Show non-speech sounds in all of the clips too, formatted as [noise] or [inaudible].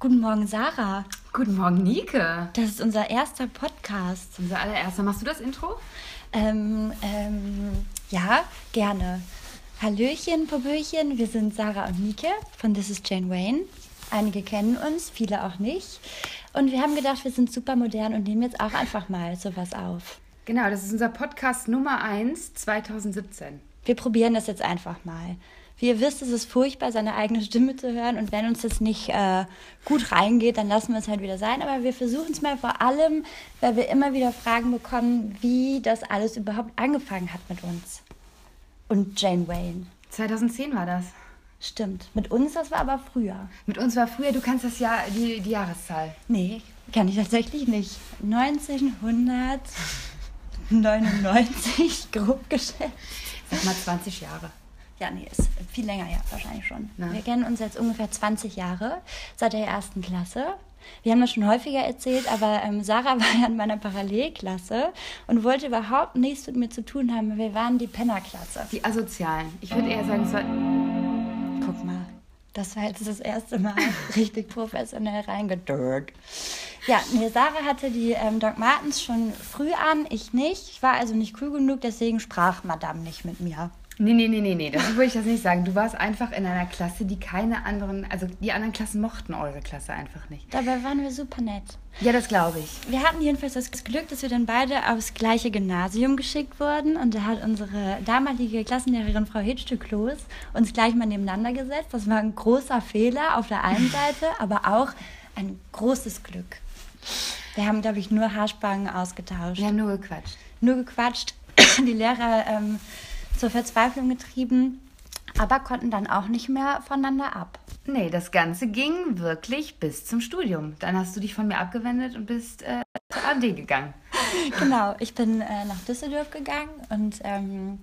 Guten Morgen, Sarah. Guten Morgen, Nike. Das ist unser erster Podcast. Unser allererster. Machst du das Intro? Ähm, ähm, ja, gerne. Hallöchen, Popöchen, wir sind Sarah und Nike von This is Jane Wayne. Einige kennen uns, viele auch nicht. Und wir haben gedacht, wir sind super modern und nehmen jetzt auch einfach mal sowas auf. Genau, das ist unser Podcast Nummer 1 2017. Wir probieren das jetzt einfach mal. Wie ihr wisst, ist es furchtbar, seine eigene Stimme zu hören. Und wenn uns das nicht äh, gut reingeht, dann lassen wir es halt wieder sein. Aber wir versuchen es mal vor allem, weil wir immer wieder Fragen bekommen, wie das alles überhaupt angefangen hat mit uns. Und Jane Wayne. 2010 war das. Stimmt. Mit uns, das war aber früher. Mit uns war früher, du kannst das Jahr, die, die Jahreszahl. Nee, kann ich tatsächlich nicht. 1999, grob geschätzt. Sag mal 20 Jahre. Ja, nee, ist viel länger her, wahrscheinlich schon. Na. Wir kennen uns jetzt ungefähr 20 Jahre, seit der ersten Klasse. Wir haben das schon häufiger erzählt, aber ähm, Sarah [laughs] war ja in meiner Parallelklasse und wollte überhaupt nichts mit mir zu tun haben. Wir waren die Pennerklasse. Die Asozialen. Ich würde eher sagen, es war. Guck mal, das war jetzt das erste Mal [laughs] richtig professionell reingedrückt. Ja, nee, Sarah hatte die ähm, Doc Martens schon früh an, ich nicht. Ich war also nicht cool genug, deswegen sprach Madame nicht mit mir. Nee, nee, nee, nee, nee, das würde ich das nicht sagen. Du warst einfach in einer Klasse, die keine anderen, also die anderen Klassen mochten eure Klasse einfach nicht. Dabei waren wir super nett. Ja, das glaube ich. Wir hatten jedenfalls das Glück, dass wir dann beide aufs gleiche Gymnasium geschickt wurden und da hat unsere damalige Klassenlehrerin Frau Hitschke-Kloß uns gleich mal nebeneinander gesetzt. Das war ein großer Fehler auf der einen [laughs] Seite, aber auch ein großes Glück. Wir haben, glaube ich, nur Haarspangen ausgetauscht. Wir haben nur gequatscht. Nur gequatscht. [clears throat] Die Lehrer ähm, zur Verzweiflung getrieben, aber konnten dann auch nicht mehr voneinander ab. Nee, das Ganze ging wirklich bis zum Studium. Dann hast du dich von mir abgewendet und bist äh, zur AD gegangen. Genau, ich bin äh, nach Düsseldorf gegangen und ähm,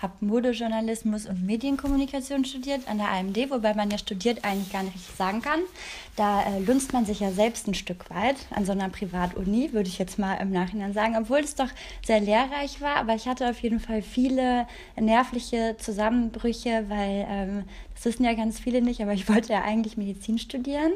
habe Modejournalismus und Medienkommunikation studiert an der AMD, wobei man ja studiert eigentlich gar nicht sagen kann. Da äh, lunzt man sich ja selbst ein Stück weit an so einer Privatuni, würde ich jetzt mal im Nachhinein sagen, obwohl es doch sehr lehrreich war. Aber ich hatte auf jeden Fall viele nervliche Zusammenbrüche, weil ähm, das wissen ja ganz viele nicht, aber ich wollte ja eigentlich Medizin studieren.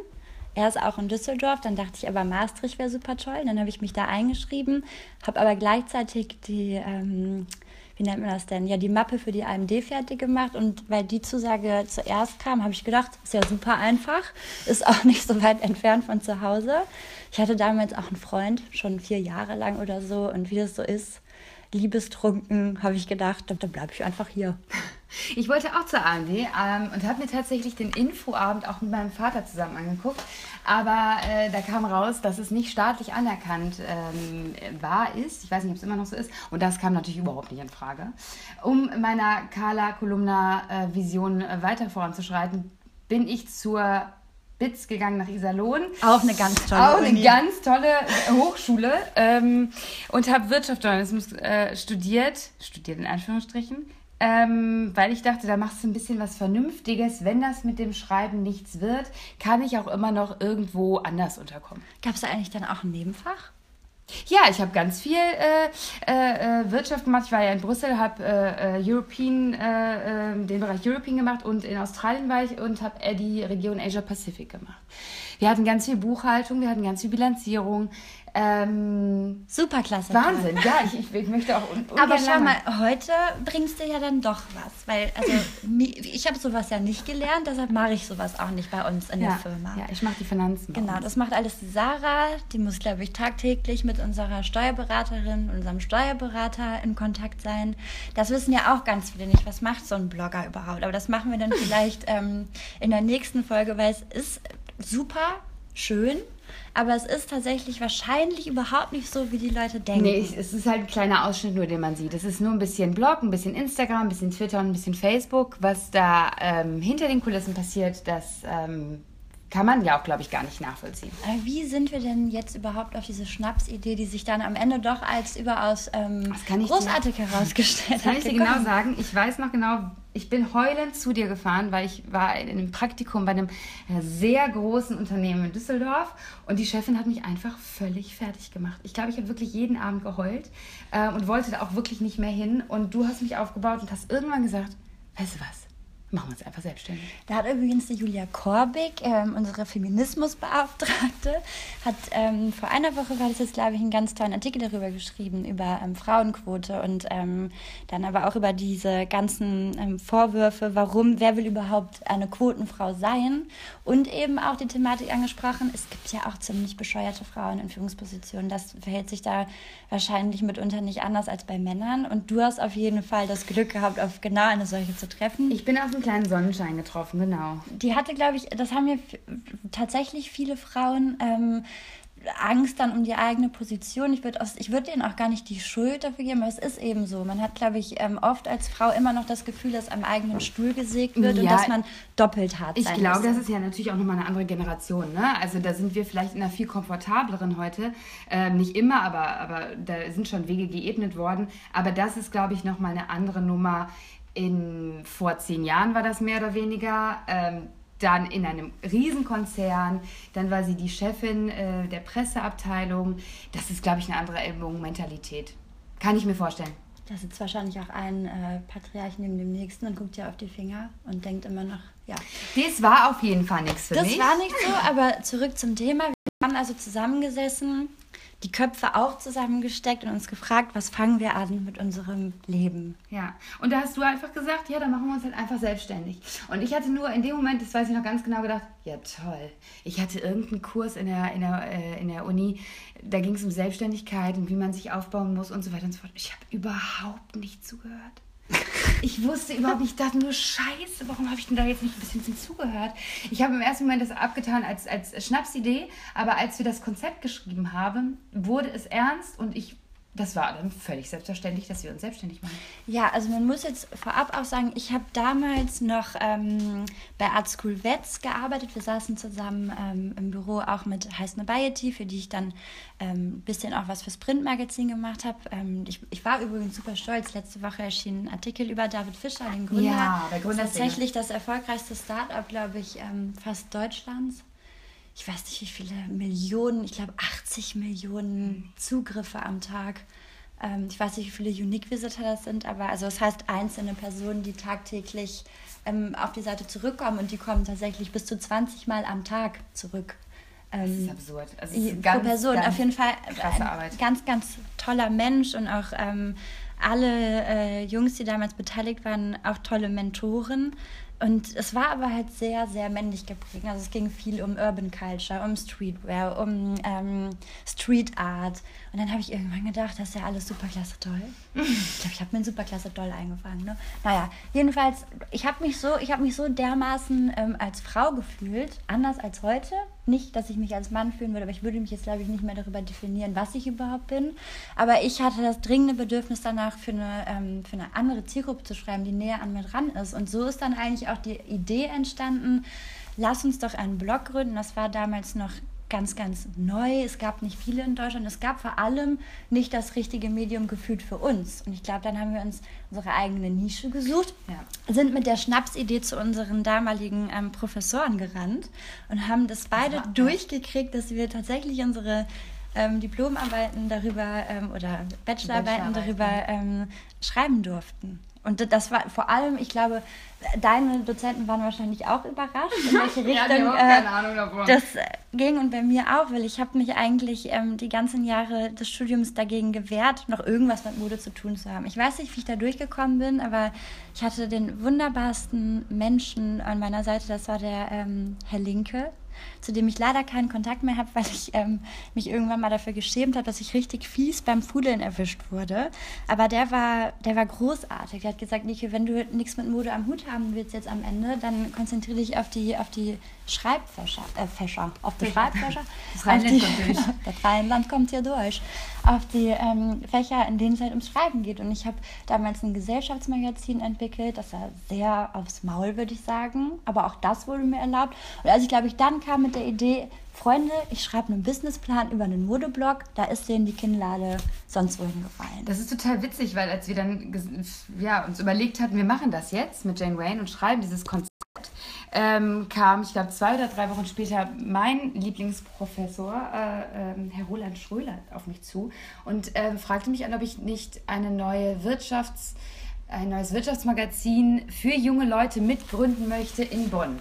Er ist auch in Düsseldorf, dann dachte ich aber, Maastricht wäre super toll. Dann habe ich mich da eingeschrieben, habe aber gleichzeitig die ähm, wie nennt man das denn? Ja, die Mappe für die AMD fertig gemacht und weil die Zusage zuerst kam, habe ich gedacht, ist ja super einfach, ist auch [laughs] nicht so weit entfernt von zu Hause. Ich hatte damals auch einen Freund, schon vier Jahre lang oder so und wie das so ist, liebestrunken, habe ich gedacht, dann bleibe ich einfach hier. Ich wollte auch zur AMD ähm, und habe mir tatsächlich den Infoabend auch mit meinem Vater zusammen angeguckt. Aber äh, da kam raus, dass es nicht staatlich anerkannt ähm, war, ist. Ich weiß nicht, ob es immer noch so ist. Und das kam natürlich überhaupt nicht in Frage. Um meiner Carla Kolumna äh, Vision äh, weiter voranzuschreiten, bin ich zur BITS gegangen nach Iserlohn. Auch eine ganz tolle Auch eine Uni. ganz tolle Hochschule. Ähm, und habe Wirtschaftsjournalismus äh, studiert. Studiert in Anführungsstrichen ähm, weil ich dachte, da machst du ein bisschen was Vernünftiges. Wenn das mit dem Schreiben nichts wird, kann ich auch immer noch irgendwo anders unterkommen. Gab es da eigentlich dann auch ein Nebenfach? Ja, ich habe ganz viel äh, äh, äh, Wirtschaft gemacht. Ich war ja in Brüssel, habe äh, äh, European, äh, ähm, den Bereich European gemacht und in Australien war ich und habe die Region Asia Pacific gemacht. Wir hatten ganz viel Buchhaltung, wir hatten ganz viel Bilanzierung. Ähm, Superklasse. Wahnsinn, ja, ich, ich, ich möchte auch. Aber schau mal, heute bringst du ja dann doch was. Weil, also, [laughs] ich habe sowas ja nicht gelernt, deshalb mache ich sowas auch nicht bei uns in ja, der Firma. Ja, ich mache die Finanzen. Genau, das macht alles die Sarah. Die muss, glaube ich, tagtäglich mit unserer Steuerberaterin, unserem Steuerberater in Kontakt sein. Das wissen ja auch ganz viele nicht. Was macht so ein Blogger überhaupt? Aber das machen wir dann [laughs] vielleicht ähm, in der nächsten Folge, weil es ist super schön aber es ist tatsächlich wahrscheinlich überhaupt nicht so, wie die Leute denken. Nee, es ist halt ein kleiner Ausschnitt nur, den man sieht. Es ist nur ein bisschen Blog, ein bisschen Instagram, ein bisschen Twitter und ein bisschen Facebook. Was da ähm, hinter den Kulissen passiert, das ähm, kann man ja auch, glaube ich, gar nicht nachvollziehen. Aber wie sind wir denn jetzt überhaupt auf diese Schnapsidee, die sich dann am Ende doch als überaus ähm, großartig dir, herausgestellt hat? Kann ich dir genau sagen. Ich weiß noch genau, ich bin heulend zu dir gefahren, weil ich war in einem Praktikum bei einem äh, sehr großen Unternehmen in Düsseldorf und die Chefin hat mich einfach völlig fertig gemacht. Ich glaube, ich habe wirklich jeden Abend geheult äh, und wollte da auch wirklich nicht mehr hin und du hast mich aufgebaut und hast irgendwann gesagt, weißt du was, machen wir uns einfach selbstständig. Da hat übrigens die Julia Korbig, ähm, unsere Feminismusbeauftragte, hat ähm, vor einer Woche, war das jetzt glaube ich, einen ganz tollen Artikel darüber geschrieben, über ähm, Frauenquote und ähm, dann aber auch über diese ganzen ähm, Vorwürfe, warum, wer will überhaupt eine Quotenfrau sein und eben auch die Thematik angesprochen, es gibt ja auch ziemlich bescheuerte Frauen in Führungspositionen. Das verhält sich da wahrscheinlich mitunter nicht anders als bei Männern und du hast auf jeden Fall das Glück gehabt, auf genau eine solche zu treffen. Ich bin auf einen kleinen Sonnenschein getroffen, genau. Die hatte, glaube ich, das haben ja tatsächlich viele Frauen. Ähm, Angst dann um die eigene Position. Ich würde ich würd denen auch gar nicht die Schuld dafür geben, aber es ist eben so. Man hat, glaube ich, ähm, oft als Frau immer noch das Gefühl, dass am eigenen Stuhl gesägt wird ja, und dass man doppelt hart Ich glaube, das ist ja natürlich auch nochmal eine andere Generation. Ne? Also da sind wir vielleicht in einer viel komfortableren heute. Ähm, nicht immer, aber, aber da sind schon Wege geebnet worden. Aber das ist, glaube ich, nochmal eine andere Nummer in, vor zehn Jahren war das mehr oder weniger. Ähm, dann in einem Riesenkonzern, dann war sie die Chefin äh, der Presseabteilung. Das ist, glaube ich, eine andere Mentalität. Kann ich mir vorstellen. Da sitzt wahrscheinlich auch ein äh, Patriarch neben dem nächsten und guckt ja auf die Finger und denkt immer noch, ja. Das war auf jeden Fall nichts für das mich. Das war nicht so, aber zurück zum Thema. Wir haben also zusammengesessen die Köpfe auch zusammengesteckt und uns gefragt, was fangen wir an mit unserem Leben. Ja, und da hast du einfach gesagt, ja, dann machen wir uns halt einfach selbstständig. Und ich hatte nur in dem Moment, das weiß ich noch ganz genau, gedacht, ja toll. Ich hatte irgendeinen Kurs in der, in der, äh, in der Uni, da ging es um Selbstständigkeit und wie man sich aufbauen muss und so weiter und so fort. Ich habe überhaupt nicht zugehört. Ich wusste überhaupt nicht, ich dachte nur, scheiße, warum habe ich denn da jetzt nicht ein bisschen zugehört? Ich habe im ersten Moment das abgetan als, als Schnapsidee, aber als wir das Konzept geschrieben haben, wurde es ernst und ich das war dann völlig selbstverständlich, dass wir uns selbstständig machen. Ja, also man muss jetzt vorab auch sagen, ich habe damals noch ähm, bei Art School Vets gearbeitet. Wir saßen zusammen ähm, im Büro auch mit Heiß Nobiety, für die ich dann ein ähm, bisschen auch was fürs Printmagazin gemacht habe. Ähm, ich, ich war übrigens super stolz. Letzte Woche erschien ein Artikel über David Fischer, den Gründer. Ja, der Gründer. Tatsächlich das erfolgreichste Startup, glaube ich, ähm, fast Deutschlands ich weiß nicht wie viele Millionen, ich glaube 80 Millionen Zugriffe am Tag. Ähm, ich weiß nicht, wie viele Unique Visitor das sind, aber also das heißt einzelne Personen, die tagtäglich ähm, auf die Seite zurückkommen und die kommen tatsächlich bis zu 20 Mal am Tag zurück. Ähm, das ist absurd. Also ist ganz, pro Person auf jeden Fall krasse Arbeit. ganz, ganz toller Mensch und auch ähm, alle äh, Jungs, die damals beteiligt waren, auch tolle Mentoren. Und es war aber halt sehr, sehr männlich geprägt. Also es ging viel um Urban Culture, um Streetwear, um ähm, Street Art. Und dann habe ich irgendwann gedacht, das ist ja alles superklasse toll. Ich glaube, ich habe mir ein superklasse toll eingefangen. Ne? Naja, jedenfalls, ich habe mich so, mich so dermaßen ähm, als Frau gefühlt, anders als heute. Nicht, dass ich mich als Mann fühlen würde, aber ich würde mich jetzt, glaube ich, nicht mehr darüber definieren, was ich überhaupt bin. Aber ich hatte das dringende Bedürfnis danach, für eine, ähm, für eine andere Zielgruppe zu schreiben, die näher an mir dran ist. Und so ist dann eigentlich auch die Idee entstanden, lass uns doch einen Blog gründen. Das war damals noch ganz, ganz neu. Es gab nicht viele in Deutschland. Es gab vor allem nicht das richtige Medium gefühlt für uns. Und ich glaube, dann haben wir uns unsere eigene Nische gesucht, ja. sind mit der Schnapsidee zu unseren damaligen ähm, Professoren gerannt und haben das beide das durchgekriegt, dass wir tatsächlich unsere ähm, Diplomarbeiten darüber ähm, oder Bachelorarbeiten darüber ähm, schreiben durften. Und das war vor allem, ich glaube, deine Dozenten waren wahrscheinlich auch überrascht, in welche [laughs] Richtung ja, äh, das ging und bei mir auch, weil ich habe mich eigentlich ähm, die ganzen Jahre des Studiums dagegen gewehrt, noch irgendwas mit Mode zu tun zu haben. Ich weiß nicht, wie ich da durchgekommen bin, aber ich hatte den wunderbarsten Menschen an meiner Seite, das war der ähm, Herr Linke, zu dem ich leider keinen Kontakt mehr habe, weil ich ähm, mich irgendwann mal dafür geschämt habe, dass ich richtig fies beim Fudeln erwischt wurde. Aber der war, der war großartig. Der hat gesagt, Nike, wenn du nichts mit Mode am Hut haben willst jetzt am Ende, dann konzentriere dich auf die, auf die Schreibfächer, äh, Fächer, auf die Schreibfächer. Das Rheinland kommt durch. [laughs] Das Rheinland kommt hier durch. Auf die ähm, Fächer, in denen es halt ums Schreiben geht. Und ich habe damals ein Gesellschaftsmagazin entwickelt, das war sehr aufs Maul, würde ich sagen. Aber auch das wurde mir erlaubt. Und als ich, glaube ich, dann kam mit der Idee, Freunde, ich schreibe einen Businessplan über einen Modeblog, da ist denen die Kinnlade sonst wohin gefallen. Das ist total witzig, weil als wir dann ja, uns überlegt hatten, wir machen das jetzt mit Jane Wayne und schreiben dieses Konzept, ähm, kam, ich glaube, zwei oder drei Wochen später mein Lieblingsprofessor, äh, äh, Herr Roland Schröler, auf mich zu und äh, fragte mich an, ob ich nicht eine neue Wirtschafts- ein neues Wirtschaftsmagazin für junge Leute mitgründen möchte in Bonn.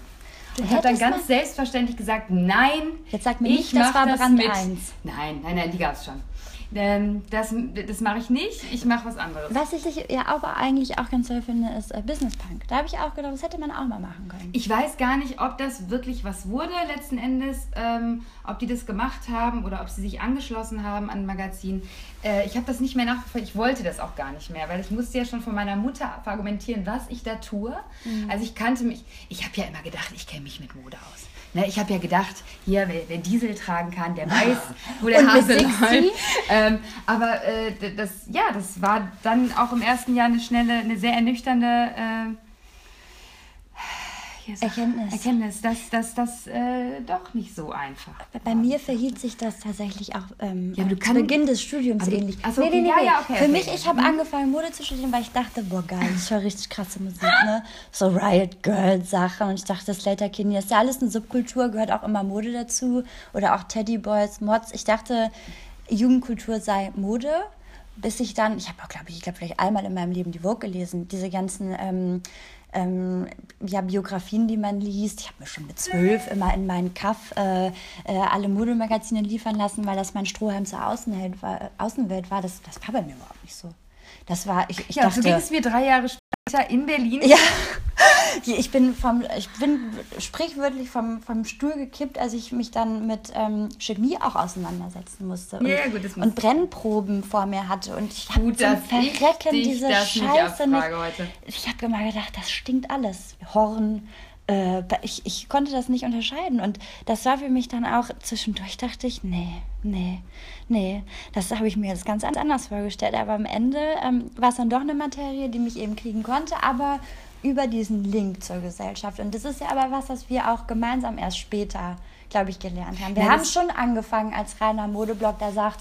Du ich habe dann ganz selbstverständlich gesagt, nein. Jetzt sag mir nicht, das war Brand 1. Nein, nein, nein, die gab es schon. Ähm, das das mache ich nicht. Ich mache was anderes. Was ich ja aber eigentlich auch ganz toll finde, ist äh, Business Punk. Da habe ich auch gedacht, das hätte man auch mal machen können. Ich weiß gar nicht, ob das wirklich was wurde letzten Endes, ähm, ob die das gemacht haben oder ob sie sich angeschlossen haben an ein Magazin. Äh, ich habe das nicht mehr nachverfolgt. Ich wollte das auch gar nicht mehr, weil ich musste ja schon von meiner Mutter argumentieren, was ich da tue. Mhm. Also ich kannte mich, ich habe ja immer gedacht, ich kenne mich mit Mode aus. Ne, ich habe ja gedacht, hier, wer, wer, Diesel tragen kann, der weiß, wo der Hase läuft. Ähm, aber äh, das, ja, das war dann auch im ersten Jahr eine schnelle, eine sehr ernüchternde äh, Erkenntnis. Erkenntnis, dass das, das äh, doch nicht so einfach. Bei mir verhielt sich das tatsächlich auch ähm, ja, zu Beginn des Studiums also, ähnlich. Also, nee, nee, nee, ja, ja, okay, Für okay. mich, ich habe mhm. angefangen Mode zu studieren, weil ich dachte, boah geil, ich höre richtig krasse Musik, ne? So Riot Girl Sache und ich dachte, Slater Kinney ist ja alles eine Subkultur, gehört auch immer Mode dazu oder auch Teddy Boys, Mods. Ich dachte, Jugendkultur sei Mode bis ich dann, ich habe auch, glaube ich, ich glaube vielleicht einmal in meinem Leben die Vogue gelesen, diese ganzen ähm, ähm, ja, Biografien, die man liest. Ich habe mir schon mit zwölf immer in meinen Kaff äh, äh, alle Modelmagazine liefern lassen, weil das mein Strohhalm zur Außenwelt war. Außenwelt war. Das, das war bei mir überhaupt nicht so. Das war, ich, ich ja, dachte, so ging es mir drei Jahre später in Berlin. Ja, [laughs] ich bin, vom, ich bin sprichwörtlich vom, vom Stuhl gekippt, als ich mich dann mit ähm, Chemie auch auseinandersetzen musste. Und, ja, gut, und Brennproben vor mir hatte. Und ich habe zum Verrecken diese Scheiße nicht. Heute. Ich habe immer gedacht, das stinkt alles. Horn, äh, ich, ich konnte das nicht unterscheiden. Und das war für mich dann auch zwischendurch, dachte ich, nee, nee, nee, das habe ich mir jetzt ganz anders vorgestellt. Aber am Ende ähm, war es dann doch eine Materie, die mich eben kriegen konnte, aber über diesen Link zur Gesellschaft. Und das ist ja aber was, was wir auch gemeinsam erst später, glaube ich, gelernt haben. Wir ja, haben schon angefangen als reiner Modeblog, der sagt,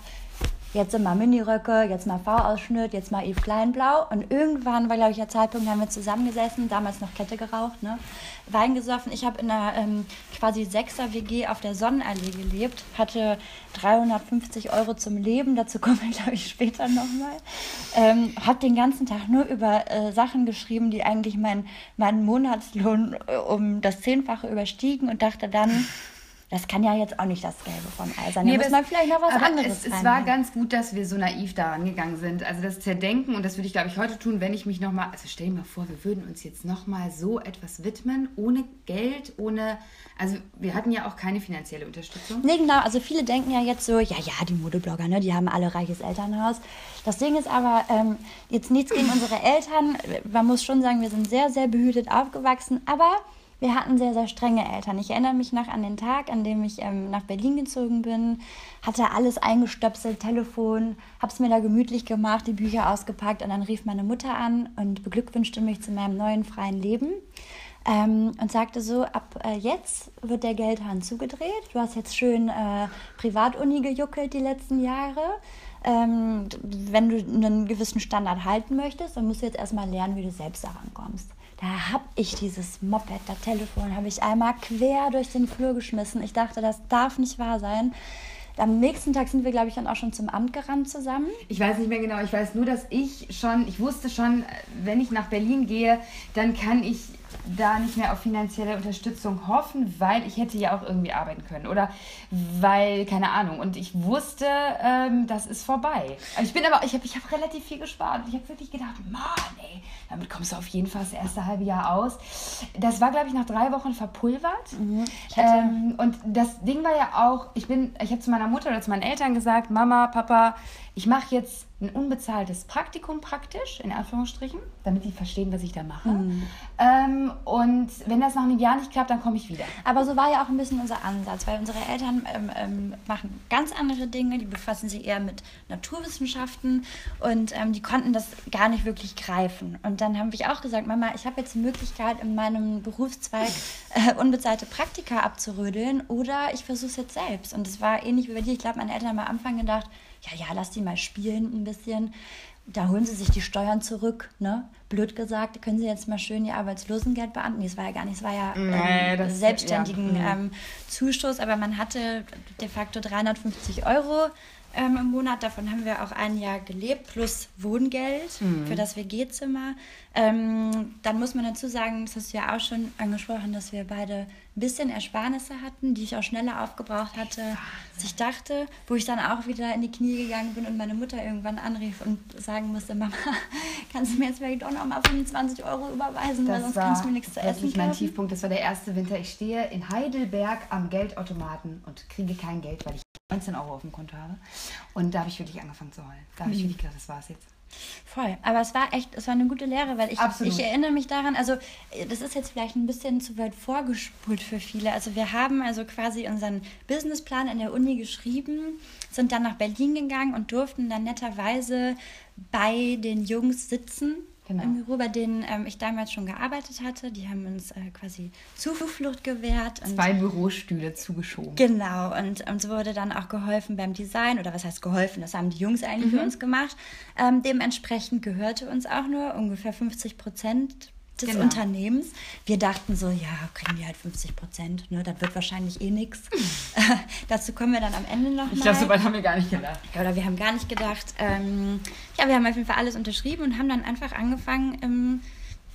jetzt immer Miniröcke, jetzt mal V-Ausschnitt, jetzt mal Eve Kleinblau. Und irgendwann war, glaube ich, der Zeitpunkt, da haben wir zusammengesessen, damals noch Kette geraucht, ne? Wein gesoffen. Ich habe in einer ähm, quasi Sechser-WG auf der Sonnenallee gelebt, hatte 350 Euro zum Leben, dazu kommen wir, glaube ich, später nochmal. Ähm, habe den ganzen Tag nur über äh, Sachen geschrieben, die eigentlich meinen mein Monatslohn äh, um das Zehnfache überstiegen und dachte dann, das kann ja jetzt auch nicht das Gelbe vom Ei sein. Da nee, muss man vielleicht noch was anderes es, es war ganz gut, dass wir so naiv da rangegangen sind. Also das Zerdenken, und das würde ich, glaube ich, heute tun, wenn ich mich nochmal, also stell dir mal vor, wir würden uns jetzt nochmal so etwas widmen, ohne Geld, ohne, also wir hatten ja auch keine finanzielle Unterstützung. Nee, genau, also viele denken ja jetzt so, ja, ja, die Modeblogger, ne, die haben alle reiches Elternhaus. Das Ding ist aber, ähm, jetzt nichts gegen unsere Eltern, man muss schon sagen, wir sind sehr, sehr behütet aufgewachsen, aber wir hatten sehr, sehr strenge Eltern. Ich erinnere mich noch an den Tag, an dem ich ähm, nach Berlin gezogen bin, hatte alles eingestöpselt, Telefon, habe es mir da gemütlich gemacht, die Bücher ausgepackt und dann rief meine Mutter an und beglückwünschte mich zu meinem neuen freien Leben. Ähm, und sagte so, ab äh, jetzt wird der Geldhahn zugedreht. Du hast jetzt schön äh, Privatuni gejuckelt die letzten Jahre. Ähm, wenn du einen gewissen Standard halten möchtest, dann musst du jetzt erstmal lernen, wie du selbst daran kommst. Da habe ich dieses Moped, das Telefon, habe ich einmal quer durch den Flur geschmissen. Ich dachte, das darf nicht wahr sein. Am nächsten Tag sind wir, glaube ich, dann auch schon zum Amt gerannt zusammen. Ich weiß nicht mehr genau. Ich weiß nur, dass ich schon, ich wusste schon, wenn ich nach Berlin gehe, dann kann ich da nicht mehr auf finanzielle Unterstützung hoffen, weil ich hätte ja auch irgendwie arbeiten können oder weil, keine Ahnung. Und ich wusste, ähm, das ist vorbei. Ich bin aber, ich habe ich hab relativ viel gespart. Ich habe wirklich gedacht, Mann, ey, damit kommst du auf jeden Fall das erste halbe Jahr aus. Das war, glaube ich, nach drei Wochen verpulvert. Mhm. Ähm, und das Ding war ja auch, ich bin, ich habe zu meiner Mutter oder zu meinen Eltern gesagt, Mama, Papa, ich mache jetzt ein unbezahltes Praktikum praktisch, in Anführungsstrichen, damit die verstehen, was ich da mache. Mhm. Ähm, und wenn das nach einem Jahr nicht klappt, dann komme ich wieder. Aber so war ja auch ein bisschen unser Ansatz, weil unsere Eltern ähm, ähm, machen ganz andere Dinge, die befassen sich eher mit Naturwissenschaften und ähm, die konnten das gar nicht wirklich greifen. Und dann haben wir auch gesagt, Mama, ich habe jetzt die Möglichkeit, in meinem Berufszweig äh, unbezahlte Praktika abzurödeln oder ich versuche es jetzt selbst. Und es war ähnlich wie bei dir. Ich glaube, meine Eltern haben am Anfang gedacht, ja, ja, lass die mal spielen ein bisschen. Da holen sie sich die Steuern zurück, ne? Blöd gesagt, können sie jetzt mal schön ihr Arbeitslosengeld beantragen. Nee, das war ja gar nicht, es war ja ähm, nee, selbstständigen ja. Mhm. ähm, Zuschuss, aber man hatte de facto 350 Euro ähm, im Monat. Davon haben wir auch ein Jahr gelebt, plus Wohngeld Mhm. für das WG-Zimmer. Ähm, dann muss man dazu sagen, das hast du ja auch schon angesprochen, dass wir beide ein bisschen Ersparnisse hatten, die ich auch schneller aufgebraucht hatte, als ich dachte. Wo ich dann auch wieder in die Knie gegangen bin und meine Mutter irgendwann anrief und sagen musste, Mama, [laughs] kannst du mir jetzt vielleicht doch noch mal 25 Euro überweisen, weil sonst kannst du mir nichts zu essen wirklich mein kaufen. Tiefpunkt. Das war der erste Winter. Ich stehe in Heidelberg am Geldautomaten und kriege kein Geld, weil ich 19 Euro auf dem Konto habe. Und da habe ich wirklich angefangen zu heulen. Da Mhm. habe ich wirklich gedacht, das war's jetzt. Voll. Aber es war echt, es war eine gute Lehre, weil ich, Absolut. ich erinnere mich daran, also äh, das ist jetzt vielleicht ein bisschen zu weit vorgespult für viele. Also wir haben also quasi unseren Businessplan in der Uni geschrieben, sind dann nach Berlin gegangen und durften dann netterweise bei den Jungs sitzen. Genau. Im Büro, bei denen ähm, ich damals schon gearbeitet hatte. Die haben uns äh, quasi Zuflucht gewährt. Und Zwei Bürostühle zugeschoben. Genau, und uns wurde dann auch geholfen beim Design, oder was heißt geholfen, das haben die Jungs eigentlich für uns gemacht. Ähm, dementsprechend gehörte uns auch nur ungefähr 50 Prozent des Genau. Unternehmens. Wir dachten so, ja, kriegen wir halt 50 Prozent, ne, das wird wahrscheinlich eh nichts. [laughs] Dazu kommen wir dann am Ende noch Ich glaube, so weit haben wir gar nicht gedacht. Ja, oder wir haben gar nicht gedacht. Ähm, ja, wir haben auf jeden Fall alles unterschrieben und haben dann einfach angefangen, ähm,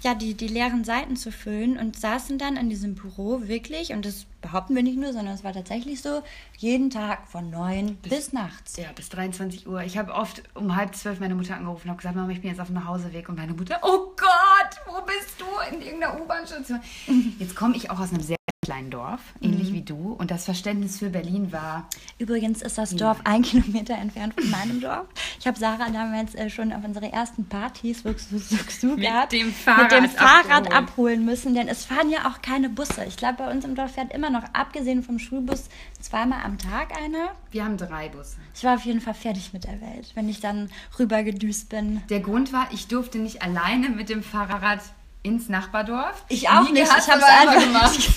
ja, die, die leeren Seiten zu füllen und saßen dann in diesem Büro wirklich, und das behaupten wir nicht nur, sondern es war tatsächlich so, jeden Tag von neun bis, nachts. Ja, bis 23 Uhr. Ich habe oft um halb zwölf meine Mutter angerufen und habe gesagt, Mama, ich bin jetzt auf dem Nachhauseweg. Und meine Mutter, oh Gott, wo bist du? In irgendeiner U-Bahn-Station. [laughs] Jetzt komme ich auch aus einem sehr kleinen Dorf, ähnlich wie du. Und das Verständnis für Berlin war, Übrigens ist das Dorf ein Kilometer entfernt von meinem Dorf. Ich habe Sarah damals äh, schon auf unsere ersten Partys Mit gehabt, dem mit Fahrrad dem Fahrrad abgeholt. abholen müssen, denn es fahren ja auch keine Busse. Ich glaube, bei uns im Dorf fährt immer noch, abgesehen vom Schulbus, zweimal am Tag einer. wir haben drei Busse. Ich war auf jeden Fall fertig mit der Welt, wenn ich dann rübergedüst bin. Der Grund war, ich durfte nicht alleine mit dem Fahrrad ins Nachbardorf. Ich auch Nike nicht, ich hab's aber einfach gemacht.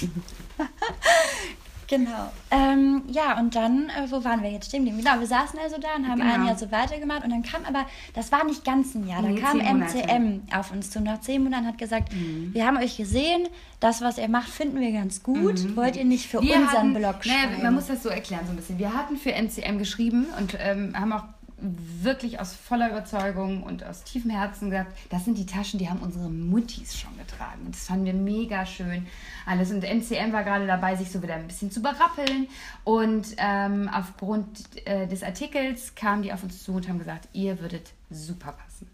[laughs] Genau. Ähm, ja, und dann, äh, wo waren wir jetzt stehen? Genau, wir saßen also da und haben Genau. ein Jahr so weitergemacht. Und dann kam aber, das war nicht ganz ein Jahr, da Nee, kam. MCM auf uns zu. Nach zehn Monaten hat gesagt, wir haben euch gesehen, das, was ihr macht, finden wir ganz gut. Wollt ihr nicht für Wir unseren hatten- Blog naja, schreiben? Man muss das so erklären so ein bisschen. Wir hatten für MCM geschrieben und ähm, haben auch wirklich aus voller Überzeugung und aus tiefem Herzen gesagt, das sind die Taschen, die haben unsere Muttis schon getragen. Und das fanden wir mega schön alles. Und MCM war gerade dabei, sich so wieder ein bisschen zu berappeln. Und ähm, aufgrund äh, des Artikels kamen die auf uns zu und haben gesagt, ihr würdet super passen.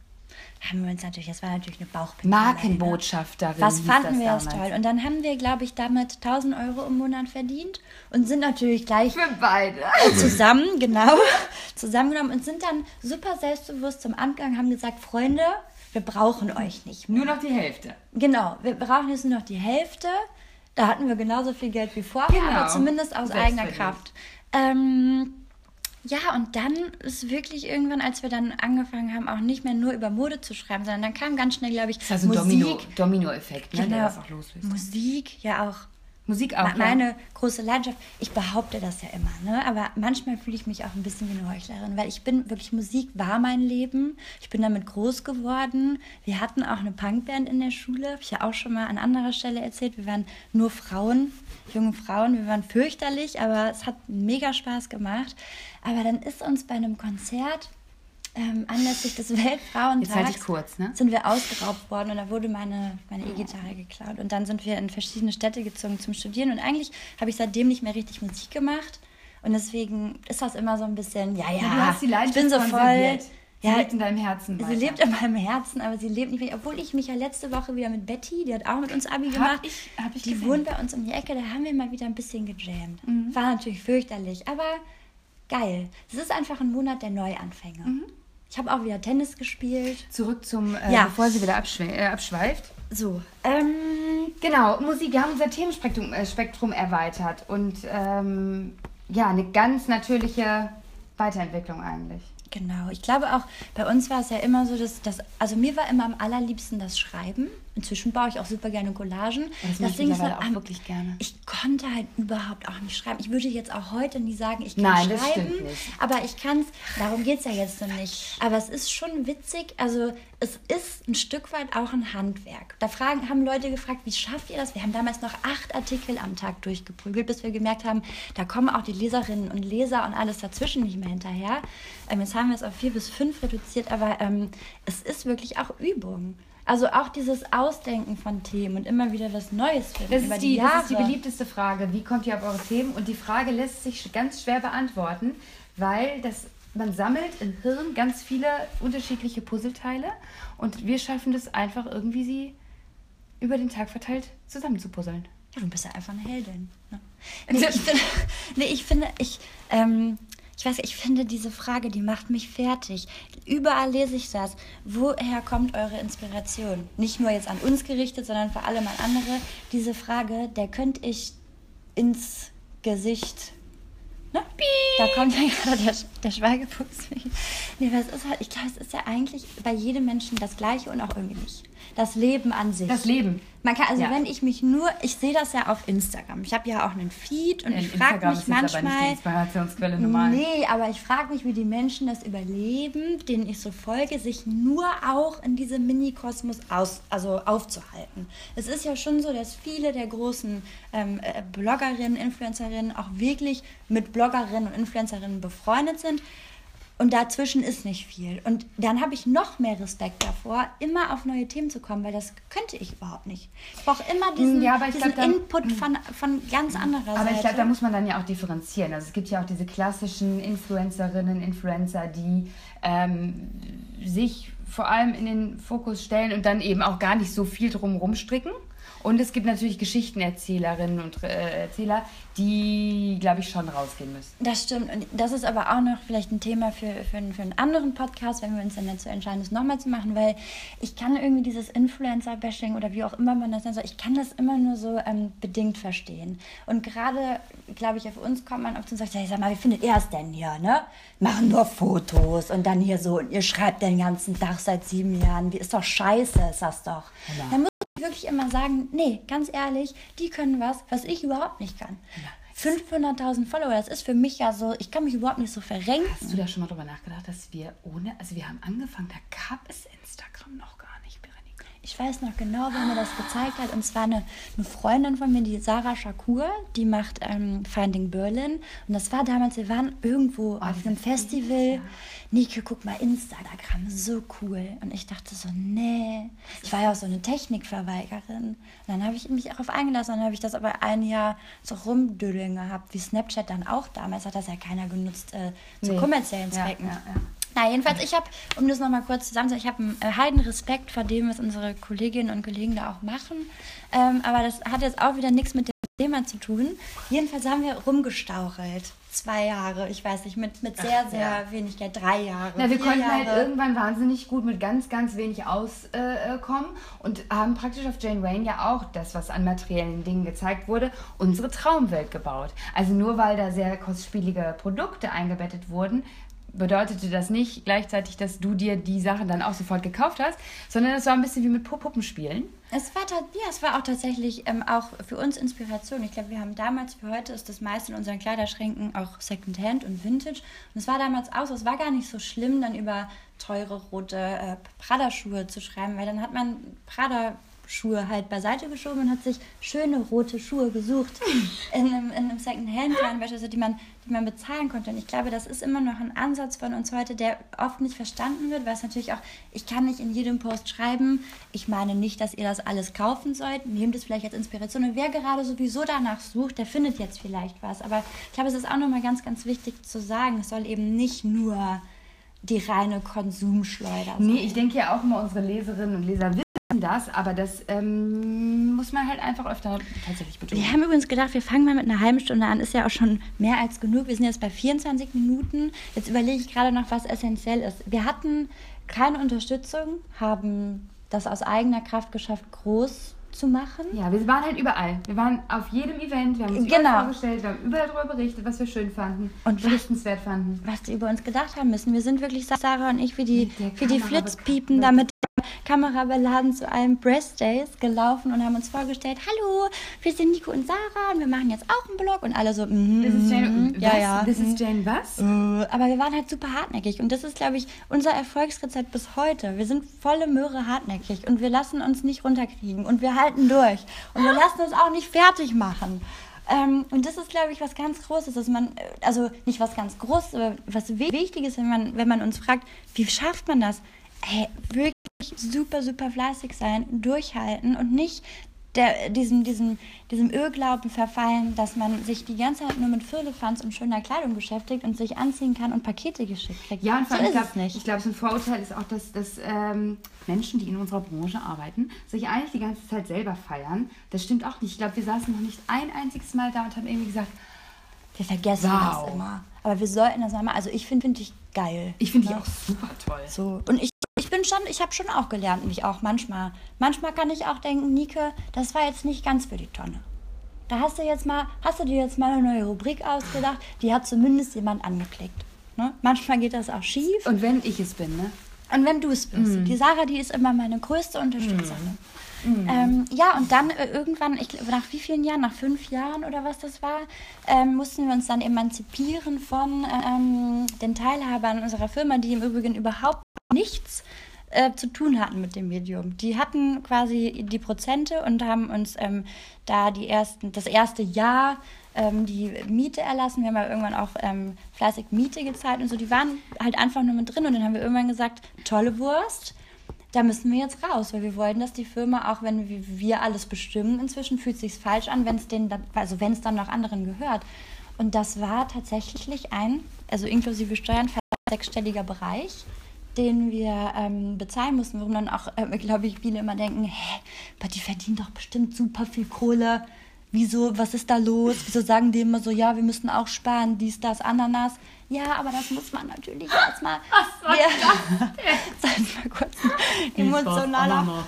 Haben wir uns natürlich, das war natürlich eine Bauchpinkelei. Ne? Markenbotschafterin. Was fanden wir das toll. Und dann haben wir, glaube ich, damit 1000 Euro im Monat verdient und sind natürlich gleich Für beide. zusammen, genau, [laughs] zusammengenommen und sind dann super selbstbewusst zum Amt gegangen, haben gesagt, Freunde, wir brauchen euch nicht mehr. Nur noch die Hälfte. Genau, wir brauchen jetzt nur noch die Hälfte. Da hatten wir genauso viel Geld wie vorher, Genau. aber zumindest aus eigener. Kraft. Ähm, ja, und dann ist wirklich irgendwann, als wir dann angefangen haben, auch nicht mehr nur über Mode zu schreiben, sondern dann kam ganz schnell, glaube ich, Das ist also ein Domino- Domino-Effekt, ne, genau, der das auch loslöst. Musik, ja auch Musik auch. Ja. meine große Leidenschaft. Ich behaupte das ja immer, ne? aber manchmal fühle ich mich auch ein bisschen wie eine Heuchlerin, weil ich bin wirklich, Musik war mein Leben. Ich bin damit groß geworden. Wir hatten auch eine Punkband in der Schule, habe ich ja auch schon mal an anderer Stelle erzählt. Wir waren nur Frauen, junge Frauen. Wir waren fürchterlich, aber es hat mega Spaß gemacht. Aber dann ist uns bei einem Konzert ähm, anlässlich des [laughs] Weltfrauentags halte ich kurz, ne? sind wir ausgeraubt worden und da wurde meine, meine E-Gitarre geklaut. Und dann sind wir in verschiedene Städte gezogen zum Studieren und eigentlich habe ich seitdem nicht mehr richtig Musik gemacht. Und deswegen ist das immer so ein bisschen, ja, ja, Ja, du hast die ich bin so voll. Sie Ja, lebt in deinem Herzen sie weiter. lebt in meinem Herzen, aber sie lebt nicht mehr. Obwohl ich mich ja letzte Woche wieder mit Betty, die hat auch mit uns Abi gemacht, ich- hab ich die gesehen. wohnt bei uns um die Ecke, da haben wir mal wieder ein bisschen gejammt. Mhm. War natürlich fürchterlich, aber geil. Es ist einfach ein Monat der Neuanfänge. Mhm. Ich habe auch wieder Tennis gespielt. Zurück zum, äh, Ja. bevor sie wieder abschwe äh, abschweift. So, ähm, Genau, Musik. Wir haben unser Themenspektrum äh, Spektrum erweitert und ähm, ja, eine ganz natürliche Weiterentwicklung eigentlich. Genau, ich glaube auch, bei uns war es ja immer so, dass das, also mir war immer am allerliebsten das Schreiben. Inzwischen baue ich auch super gerne Collagen. Das, das Ding ist halt, auch wirklich gerne. Ich konnte halt überhaupt auch nicht schreiben. Ich würde jetzt auch heute nie sagen, ich kann Nein, schreiben. Aber ich kann es, darum geht es ja jetzt noch nicht. Aber es ist schon witzig, also es ist ein Stück weit auch ein Handwerk. Da fragen, haben Leute gefragt, wie schafft ihr das? Wir haben damals noch acht Artikel am Tag durchgeprügelt, bis wir gemerkt haben, da kommen auch die Leserinnen und Leser und alles dazwischen nicht mehr hinterher. Ähm, jetzt haben wir es auf vier bis fünf reduziert, aber ähm, es ist wirklich auch Übung. Also auch dieses Ausdenken von Themen und immer wieder was Neues finden. Das ist, die, das ist die beliebteste Frage. Wie kommt ihr auf eure Themen? Und die Frage lässt sich ganz schwer beantworten, weil das, man sammelt im Hirn ganz viele unterschiedliche Puzzleteile und wir schaffen das einfach irgendwie, sie über den Tag verteilt zusammenzupuzzeln. Ja, du bist ja einfach eine Heldin. Ne? Nee, ich finde, nee, ich, finde ich ähm, ich weiß, ich finde diese Frage, die macht mich fertig. Überall lese ich das. Woher kommt eure Inspiration? Nicht nur jetzt an uns gerichtet, sondern vor allem an andere. Diese Frage, der könnte ich ins Gesicht. Ne? Da kommt ja gerade der, der Schweigefuchs. Nee, was ist halt, ich glaube, es ist ja eigentlich bei jedem Menschen das Gleiche und auch irgendwie nicht das Leben an sich. Das Leben. Man kann, also ja. wenn ich mich nur, ich sehe das ja auf Instagram. Ich habe ja auch einen Feed und ja, ich frage mich manchmal. Aber nicht die Inspirationsquelle normal. Nee, aber ich frage mich, wie die Menschen das überleben, denen ich so folge, sich nur auch in diesem Mini-Kosmos aus, also aufzuhalten. Es ist ja schon so, dass viele der großen ähm, äh, Bloggerinnen, Influencerinnen auch wirklich mit Bloggerinnen und Influencerinnen befreundet sind. Und dazwischen ist nicht viel. Und dann habe ich noch mehr Respekt davor, immer auf neue Themen zu kommen, weil das könnte ich überhaupt nicht. Ich brauche immer diesen, ja, diesen glaub, Input dann, von, von ganz anderer aber Seite. Aber ich glaube, da muss man dann ja auch differenzieren. Also es gibt ja auch diese klassischen Influencerinnen, Influencer, die ähm, sich vor allem in den Fokus stellen und dann eben auch gar nicht so viel drumherum stricken. Und es gibt natürlich Geschichtenerzählerinnen und äh, Erzähler, die, glaube ich, schon rausgehen müssen. Das stimmt. Und das ist aber auch noch vielleicht ein Thema für, für, für einen anderen Podcast, wenn wir uns dann dazu entscheiden, das nochmal zu machen, weil ich kann irgendwie dieses Influencer-Bashing oder wie auch immer man das nennt, ich kann das immer nur so ähm, bedingt verstehen. Und gerade, glaube ich, auf uns kommt man oft und sagt, hey, sag mal, wie findet ihr es denn hier, ne? Machen nur Fotos und dann hier so und ihr schreibt den ganzen Tag seit sieben Jahren. Wie ist doch scheiße, ist das doch. Ja. Wirklich immer sagen, nee, ganz ehrlich, die können was, was ich überhaupt nicht kann. 500.000 Follower, das ist für mich ja so, ich kann mich überhaupt nicht so verrenken. Hast du da schon mal drüber nachgedacht, dass wir ohne, also wir haben angefangen, da gab es Instagram noch. Ich weiß noch genau, wer mir das gezeigt hat. Und zwar eine, eine Freundin von mir, die Sarah Shakur, die macht ähm, Finding Berlin. Und das war damals, wir waren irgendwo oh, auf einem Festival. Ja. Nike, guck mal, Instagram, so cool. Und ich dachte so, nee. Ich war ja auch so eine Technikverweigerin. Und dann habe ich mich darauf eingelassen. Und dann habe ich das aber ein Jahr so rumdüdeln gehabt, wie Snapchat dann auch damals. Hat das ja keiner genutzt äh, zu nee. kommerziellen Zwecken. Ja, ja. Na, jedenfalls, ich habe, um das nochmal kurz zusammenzufassen, ich habe einen äh, heiden Respekt vor dem, was unsere Kolleginnen und Kollegen da auch machen. Ähm, aber das hat jetzt auch wieder nichts mit dem Thema zu tun. Jedenfalls haben wir rumgestauchelt zwei Jahre, ich weiß nicht, mit, mit sehr, Ach, sehr ja. wenig Geld, drei Jahre. Na, wir konnten halt Jahre. halt irgendwann wahnsinnig gut mit ganz, ganz wenig auskommen äh, und haben praktisch auf Jane Wayne ja auch das, was an materiellen Dingen gezeigt wurde, unsere Traumwelt gebaut. Also nur weil da sehr kostspielige Produkte eingebettet wurden, bedeutete das nicht gleichzeitig, dass du dir die Sachen dann auch sofort gekauft hast, sondern es war ein bisschen wie mit Puppenspielen. Es war, ja, es war auch tatsächlich ähm, auch für uns Inspiration. Ich glaube, wir haben damals, für heute ist das meiste in unseren Kleiderschränken auch Secondhand und Vintage. Und es war damals auch so, es war gar nicht so schlimm, dann über teure rote äh, Prada-Schuhe zu schreiben, weil dann hat man Prada Schuhe halt beiseite geschoben und hat sich schöne rote Schuhe gesucht in einem, in einem Second-Hand-Laden, beispielsweise, die man, die man bezahlen konnte. Und ich glaube, das ist immer noch ein Ansatz von uns heute, der oft nicht verstanden wird, weil es natürlich auch, ich kann nicht in jedem Post schreiben, ich meine nicht, dass ihr das alles kaufen sollt, nehmt es vielleicht als Inspiration. Und wer gerade sowieso danach sucht, der findet jetzt vielleicht was. Aber ich glaube, es ist auch nochmal ganz, ganz wichtig zu sagen, es soll eben nicht nur die reine Konsumschleuder sein. Nee, ich denke ja auch immer, unsere Leserinnen und Leser wissen, das, aber das ähm, muss man halt einfach öfter tatsächlich betonen. Wir haben übrigens gedacht, wir fangen mal mit einer halben Stunde an. Ist ja auch schon mehr als genug. Wir sind jetzt bei 24 Minuten. Jetzt überlege ich gerade noch, was essentiell ist. Wir hatten keine Unterstützung, haben das aus eigener Kraft geschafft, groß zu machen. Ja, wir waren halt überall. Wir waren auf jedem Event, wir haben uns genau. vorgestellt, wir haben überall darüber berichtet, was wir schön fanden und berichtenswert fanden. Was die über uns gedacht haben müssen. Wir sind wirklich, Sarah und ich, wie die, wie die Flitzpiepen, damit kamerabeladen zu einem Breast Days gelaufen und haben uns vorgestellt, hallo, wir sind Nico und Sarah und wir machen jetzt auch einen Blog und alle so, mm, Das ist Jane, mm, ja, was? ja. Das ist mm. Jane was? Äh, Aber wir waren halt super hartnäckig und das ist, glaube ich, unser Erfolgsrezept bis heute. Wir sind volle Möhre hartnäckig und wir lassen uns nicht runterkriegen und wir halten durch und wir lassen uns auch nicht fertig machen. Ähm, und das ist, glaube ich, was ganz Großes, dass man, äh, also nicht was ganz Großes, aber was wi- Wichtiges, wenn man, wenn man uns fragt, wie schafft man das? Hey, wirklich super, super fleißig sein, durchhalten und nicht der, diesem, diesem, diesem Irrglauben verfallen, dass man sich die ganze Zeit nur mit Firlefanz und schöner Kleidung beschäftigt und sich anziehen kann und Pakete geschickt kriegt. Ja, und so ich glaube, nicht. ich glaub, so ein Vorurteil ist auch, dass, dass ähm, Menschen, die in unserer Branche arbeiten, sich eigentlich die ganze Zeit selber feiern. Das stimmt auch nicht. Ich glaube, wir saßen noch nicht ein einziges Mal da und haben irgendwie gesagt, Wir vergessen Wow. das immer. Aber wir sollten das mal. Also ich finde find dich geil. ich finde die Ja. auch super toll. So. Und ich, ich bin schon, ich habe schon auch gelernt, mich auch manchmal. Manchmal kann ich auch denken, Nike, das war jetzt nicht ganz für die Tonne. Da hast du jetzt mal, hast du dir jetzt mal eine neue Rubrik ausgedacht, die hat zumindest jemand angeklickt. Ne? Manchmal geht das auch schief. Und wenn ich es bin, ne? Und wenn du es bist, die Sarah, die ist immer meine größte Unterstützerin. Ähm, ja, und dann äh, irgendwann, ich nach wie vielen Jahren, nach fünf Jahren oder was das war, ähm, mussten wir uns dann emanzipieren von ähm, den Teilhabern unserer Firma, die im Übrigen überhaupt nichts äh, zu tun hatten mit dem Medium. Die hatten quasi die Prozente und haben uns ähm, da die ersten, das erste Jahr ähm, die Miete erlassen. Wir haben ja irgendwann auch ähm, fleißig Miete gezahlt und so. Die waren halt einfach nur mit drin und dann haben wir irgendwann gesagt, tolle Wurst, da müssen wir jetzt raus, weil wir wollen, dass die Firma, auch wenn wir, alles bestimmen, inzwischen fühlt sich falsch an, wenn es denen dann, also wenn es dann noch anderen gehört. Und das war tatsächlich ein, also inklusive Steuern, sechsstelliger Bereich, den wir ähm, bezahlen mussten, warum dann auch, äh, glaube ich, viele immer denken, hä, aber die verdienen doch bestimmt super viel Kohle. Wieso, was ist da los? Wieso sagen die immer so, ja, wir müssen auch sparen, dies, das, Ananas. Ja, aber das muss man natürlich erstmal. Ja, [laughs] Seid mal kurz ein emotionaler.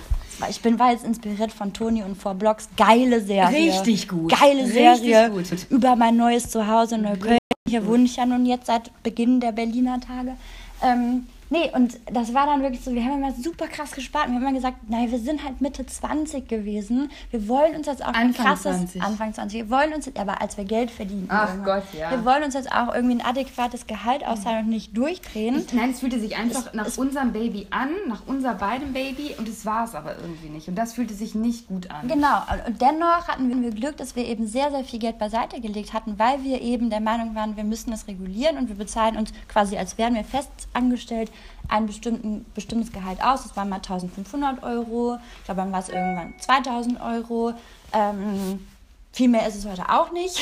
Ich bin war jetzt inspiriert von Toni und vor Blogs. Geile Serie. Richtig gut. Geile Richtig Serie. gut. Über mein neues Zuhause in Neukölln. Hier wohne ich ja nun jetzt seit Beginn der Berliner Tage. Ähm, nee, und das war dann wirklich so, wir haben immer super krass gespart. Wir haben immer gesagt, naja, wir sind halt Mitte 20 gewesen. Wir wollen uns jetzt auch ein Anfang krasses, 20. Anfang 20, wir wollen uns, jetzt- aber als wir Geld verdienen. Ach. Gott, ja. Wir wollen uns jetzt auch irgendwie ein adäquates Gehalt auszahlen und nicht durchdrehen. Ich, nein, es fühlte sich einfach Es- nach es- unserem Baby an, nach unser beiden Baby und es war es aber irgendwie nicht. Und das fühlte sich nicht gut an. Genau, und dennoch hatten wir Glück, dass wir eben sehr, sehr viel Geld beiseite gelegt hatten, weil wir eben der Meinung waren, wir müssen es regulieren und wir bezahlen uns quasi, als wären wir fest angestellt, ein bestimmten, bestimmtes Gehalt aus. Das waren mal 1500 Euro, ich glaube, dann war es irgendwann 2000 Euro. Ähm, viel mehr ist es heute auch nicht,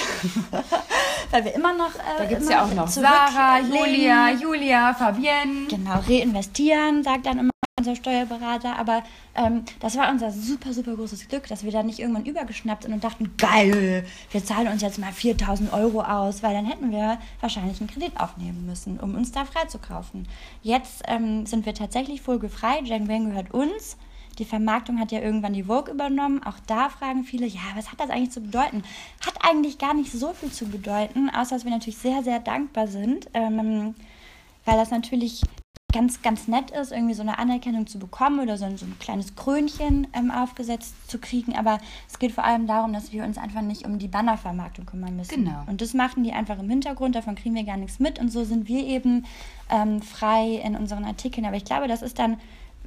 [laughs] weil wir immer noch. Äh, Da gibt es ja auch noch Sarah, Julia, Julia, Fabienne. Genau, reinvestieren, sagt dann immer unser Steuerberater. Aber ähm, das war unser super, super großes Glück, dass wir da nicht irgendwann übergeschnappt sind und dachten, geil, wir zahlen uns jetzt mal 4000 Euro aus, weil dann hätten wir wahrscheinlich einen Kredit aufnehmen müssen, um uns da freizukaufen. Jetzt ähm, sind wir tatsächlich vogelfrei. Jane Wang gehört uns. Die Vermarktung hat ja irgendwann die Vogue übernommen. Auch da fragen viele, ja, was hat das eigentlich zu bedeuten? Hat eigentlich gar nicht so viel zu bedeuten, außer dass wir natürlich sehr, sehr dankbar sind, ähm, weil das natürlich ganz, ganz nett ist, irgendwie so eine Anerkennung zu bekommen oder so ein, so ein kleines Krönchen ähm, aufgesetzt zu kriegen. Aber es geht vor allem darum, dass wir uns einfach nicht um die Bannervermarktung kümmern müssen. Genau. Und das machen die einfach im Hintergrund, davon kriegen wir gar nichts mit. Und so sind wir eben ähm, frei in unseren Artikeln. Aber ich glaube, das ist dann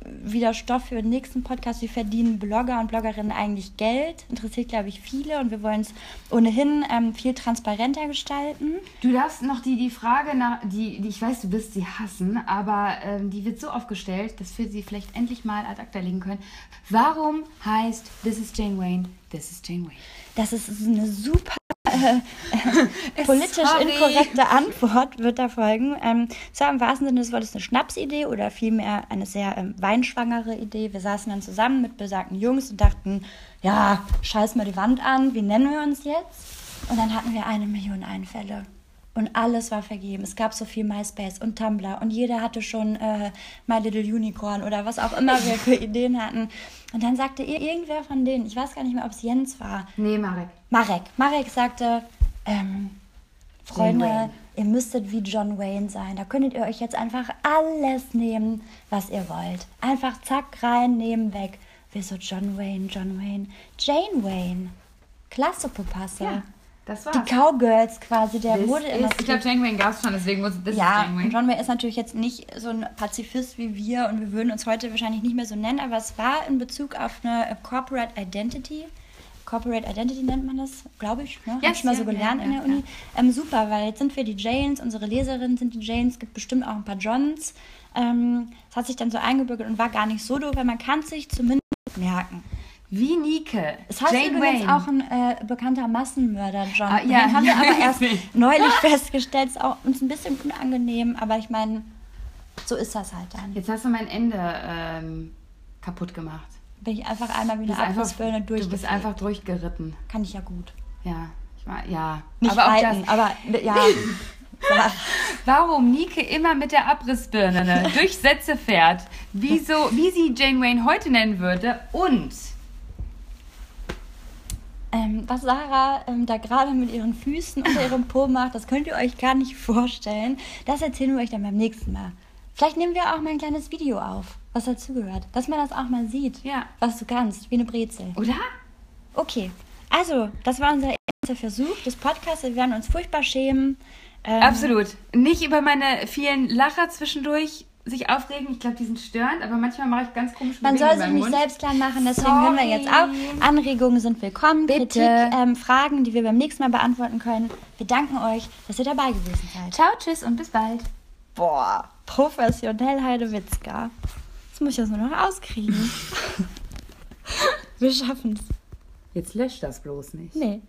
wieder Stoff für den nächsten Podcast. Wie verdienen Blogger und Bloggerinnen eigentlich Geld? Interessiert, glaube ich, viele und wir wollen es ohnehin ähm, viel transparenter gestalten. Du darfst noch die, die Frage, nach, die, die ich weiß, du wirst sie hassen, aber ähm, die wird so oft gestellt, dass wir sie vielleicht endlich mal ad acta legen können. Warum heißt This is Jane Wayne, This is Jane Wayne? Das ist eine super äh, politisch Sorry. inkorrekte Antwort wird da folgen. Ähm, zwar im wahrsten Sinne des Wortes eine Schnapsidee oder vielmehr eine sehr ähm, weinschwangere Idee. Wir saßen dann zusammen mit besagten Jungs und dachten, ja, scheiß mal die Wand an, wie nennen wir uns jetzt? Und dann hatten wir eine Million Einfälle. Und alles war vergeben. Es gab so viel MySpace und Tumblr und jeder hatte schon äh, My Little Unicorn oder was auch immer wir für [laughs] Ideen hatten. Und dann sagte ir- irgendwer von denen, ich weiß gar nicht mehr, ob es Jens war, Nee, Marek. Marek. Marek sagte, ähm, Freunde, ihr müsstet wie John Wayne sein. Da könntet ihr euch jetzt einfach alles nehmen, was ihr wollt. Einfach zack, rein, nehmen, weg. Wieso John Wayne, John Wayne? Jane Wayne. Klasse, Popasse. Ja, das war's. Die Cowgirls quasi der Das Modeindustrie. ist, ich glaube, Jane Wayne gab es schon, deswegen muss das Ja, und. John Wayne ist natürlich jetzt nicht so ein Pazifist wie wir und wir würden uns heute wahrscheinlich nicht mehr so nennen, aber es war in Bezug auf eine Corporate Identity. Corporate Identity nennt man das, glaube ich. Ne? Hab Yes, ich mal so ja, gelernt ja, in der Uni. Ähm, super, weil jetzt sind wir die Janes, unsere Leserinnen sind die Janes, gibt bestimmt auch ein paar Johns. Ähm, Es hat sich dann so eingebürgert und war gar nicht so doof, weil man kann sich zumindest merken. Wie Nike. Es heißt Jane übrigens Wayne. auch ein äh, bekannter Massenmörder, John. Ah, ja, Den haben wir [laughs] aber erst neulich festgestellt. Ist auch uns ein bisschen unangenehm, aber ich meine, so ist das halt dann. Jetzt hast du mein Ende ähm, kaputt gemacht. Bin ich einfach einmal wie eine einfach, Abrissbirne du bist einfach durchgeritten. Kann ich ja gut. Ja, ich war, ja. Nicht aber auch reiten, das. aber ja. [laughs] ja. Warum Nike immer mit der Abrissbirne ne, [laughs] durch Sätze fährt, wieso, wie sie Jane Wayne heute nennen würde und Ähm, was Sarah ähm, da gerade mit ihren Füßen unter ihrem Po macht, das könnt ihr euch gar nicht vorstellen. Das erzählen wir euch dann beim nächsten Mal. Vielleicht nehmen wir auch mal ein kleines Video auf, was dazugehört. Dass man das auch mal sieht, Ja. was du kannst, wie eine Brezel. oder? Okay, also, das war unser erster Versuch des Podcasts. Wir werden uns furchtbar schämen. Ähm, Absolut. Nicht über meine vielen Lacher zwischendurch sich aufregen. Ich glaube, die sind störend, aber manchmal mache ich ganz komische Man soll sich nicht Mund. selbst klein machen, deswegen hören wir jetzt Sorry. auf. Anregungen sind willkommen, Bitte. Kritik, ähm, Fragen, die wir beim nächsten Mal beantworten können. Wir danken euch, dass ihr dabei gewesen seid. Ciao, tschüss und bis bald. Boah, professionell Heidewitzka. Jetzt muss ich das nur noch auskriegen. [laughs] wir schaffen's. Jetzt löscht das bloß nicht. Nee.